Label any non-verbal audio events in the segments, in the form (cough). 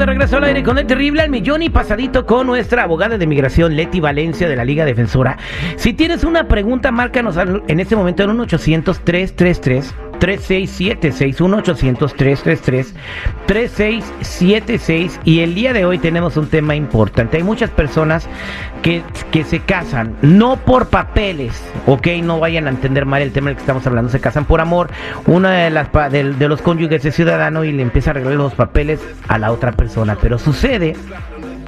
regreso al aire con el terrible al millón y pasadito con nuestra abogada de migración Leti Valencia de la Liga Defensora. Si tienes una pregunta, márcanos en este momento en un 800 333 3676 1800 333 3676 y el día de hoy tenemos un tema importante. Hay muchas personas que, que se casan no por papeles, ok, no vayan a entender mal el tema del que estamos hablando, se casan por amor. Una de las de, de los cónyuges es ciudadano y le empieza a arreglar los papeles a la otra persona, pero sucede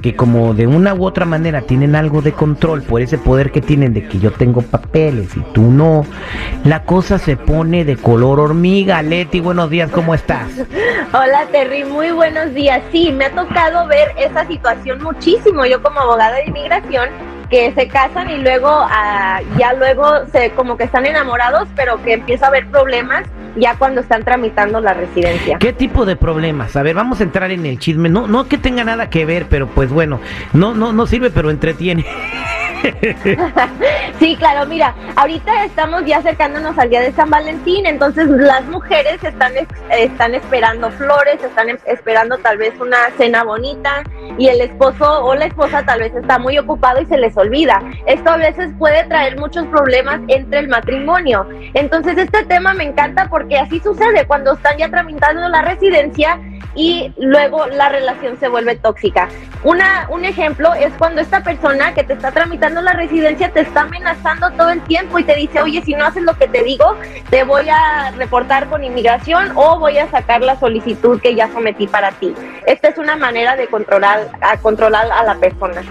que como de una u otra manera tienen algo de control por ese poder que tienen de que yo tengo papeles y tú no, la cosa se pone de color hormiga. Leti, buenos días, ¿cómo estás? Hola Terry, muy buenos días. Sí, me ha tocado ver esa situación muchísimo. Yo como abogada de inmigración que se casan y luego ah, ya luego se como que están enamorados, pero que empieza a haber problemas ya cuando están tramitando la residencia. ¿Qué tipo de problemas? A ver, vamos a entrar en el chisme. No, no que tenga nada que ver, pero pues bueno, no, no, no sirve, pero entretiene. (laughs) (laughs) sí, claro, mira, ahorita estamos ya acercándonos al día de San Valentín, entonces las mujeres están, están esperando flores, están em, esperando tal vez una cena bonita y el esposo o la esposa tal vez está muy ocupado y se les olvida. Esto a veces puede traer muchos problemas entre el matrimonio. Entonces este tema me encanta porque así sucede cuando están ya tramitando la residencia y luego la relación se vuelve tóxica. Una, un ejemplo es cuando esta persona que te está tramitando la residencia te está amenazando todo el tiempo y te dice, oye, si no haces lo que te digo, te voy a reportar con inmigración o voy a sacar la solicitud que ya sometí para ti. Esta es una manera de controlar a, controlar a la persona.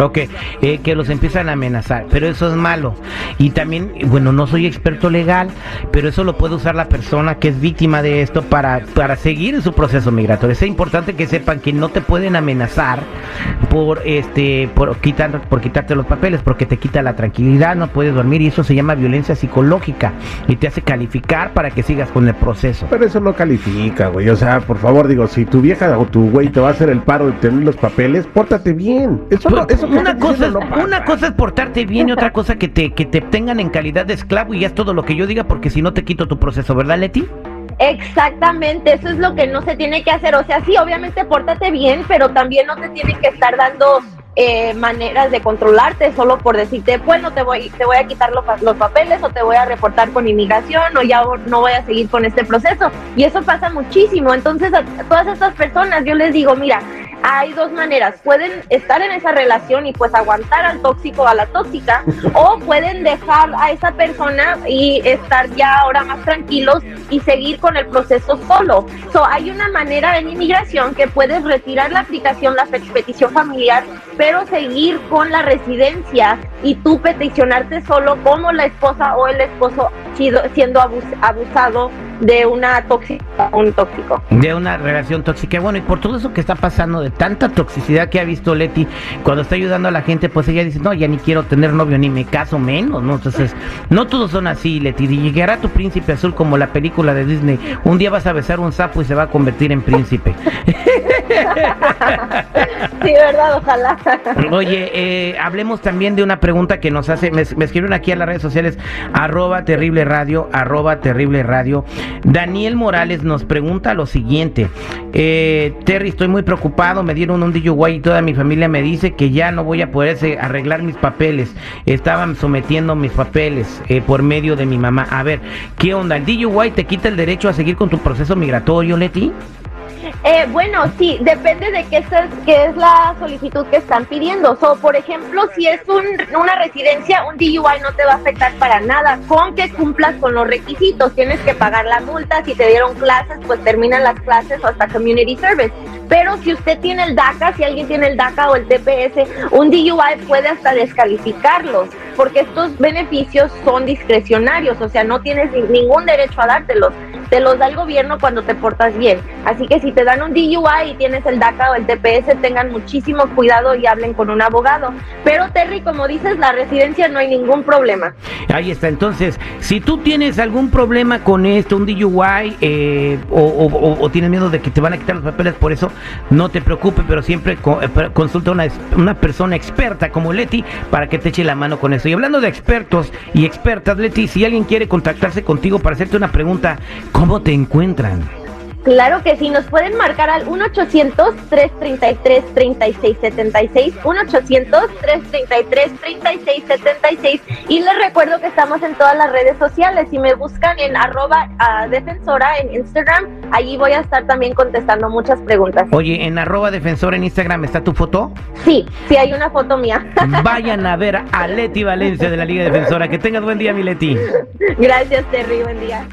Ok, eh, que los empiezan a amenazar, pero eso es malo. Y también, bueno, no soy experto legal, pero eso lo puede usar la persona que es víctima de esto para, para seguir en su proceso migratorio. Es importante que sepan que no te pueden amenazar por este por quitar por quitarte los papeles, porque te quita la tranquilidad, no puedes dormir y eso se llama violencia psicológica y te hace calificar para que sigas con el proceso. Pero eso no califica, güey. O sea, por favor, digo, si tu vieja o tu güey te va a hacer el paro de tener los papeles, pórtate bien. Eso no, eso una cosa, es, una cosa es portarte bien y otra cosa que te, que te tengan en calidad de esclavo y ya es todo lo que yo diga porque si no te quito tu proceso, ¿verdad, Leti? Exactamente, eso es lo que no se tiene que hacer. O sea, sí, obviamente pórtate bien, pero también no te tienen que estar dando eh, maneras de controlarte solo por decirte, bueno, te voy, te voy a quitar los, los, papeles o te voy a reportar con inmigración o ya no voy a seguir con este proceso. Y eso pasa muchísimo. Entonces, a todas estas personas yo les digo, mira, hay dos maneras. Pueden estar en esa relación y pues aguantar al tóxico o a la tóxica, o pueden dejar a esa persona y estar ya ahora más tranquilos y seguir con el proceso solo. So, hay una manera en inmigración que puedes retirar la aplicación, la petición familiar, pero seguir con la residencia y tú peticionarte solo como la esposa o el esposo siendo abusado de una tóxica, un tóxico. De una relación tóxica. Bueno, y por todo eso que está pasando, de tanta toxicidad que ha visto Leti, cuando está ayudando a la gente, pues ella dice, no, ya ni quiero tener novio, ni me caso menos, ¿no? Entonces, no todos son así, Leti. Llegará tu príncipe azul como la película de Disney. Un día vas a besar un sapo y se va a convertir en príncipe. (laughs) (laughs) sí, verdad, ojalá. Oye, eh, hablemos también de una pregunta que nos hace, me, me escribieron aquí a las redes sociales, arroba terrible radio, arroba terrible radio. Daniel Morales nos pregunta lo siguiente, eh, Terry, estoy muy preocupado, me dieron un DUI y toda mi familia me dice que ya no voy a poder arreglar mis papeles, estaban sometiendo mis papeles eh, por medio de mi mamá. A ver, ¿qué onda? ¿El DUI te quita el derecho a seguir con tu proceso migratorio, Leti? Eh, bueno, sí, depende de qué es, qué es la solicitud que están pidiendo. So, por ejemplo, si es un, una residencia, un DUI no te va a afectar para nada con que cumplas con los requisitos. Tienes que pagar la multa, si te dieron clases, pues terminan las clases o hasta community service. Pero si usted tiene el DACA, si alguien tiene el DACA o el TPS, un DUI puede hasta descalificarlos, porque estos beneficios son discrecionarios, o sea, no tienes ningún derecho a dártelos te los da el gobierno cuando te portas bien. Así que si te dan un DUI y tienes el DACA o el TPS, tengan muchísimo cuidado y hablen con un abogado. Pero Terry, como dices, la residencia no hay ningún problema. Ahí está. Entonces, si tú tienes algún problema con esto, un DUI, eh, o, tienes miedo de que te van a quitar los papeles por eso, no te preocupes, pero siempre eh, consulta una, una persona experta como Leti para que te eche la mano con eso. Y hablando de expertos y expertas, Leti, si alguien quiere contactarse contigo para hacerte una pregunta, ¿Cómo te encuentran? Claro que sí, nos pueden marcar al 1-800-333-3676, 1-800-333-3676 y les recuerdo que estamos en todas las redes sociales. Si me buscan en arroba ah, defensora en Instagram, allí voy a estar también contestando muchas preguntas. Oye, en arroba defensora en Instagram está tu foto. Sí, sí hay una foto mía. (laughs) Vayan a ver a Leti Valencia de la Liga Defensora. Que tengas buen día, mi Leti. Gracias, Terry, buen día.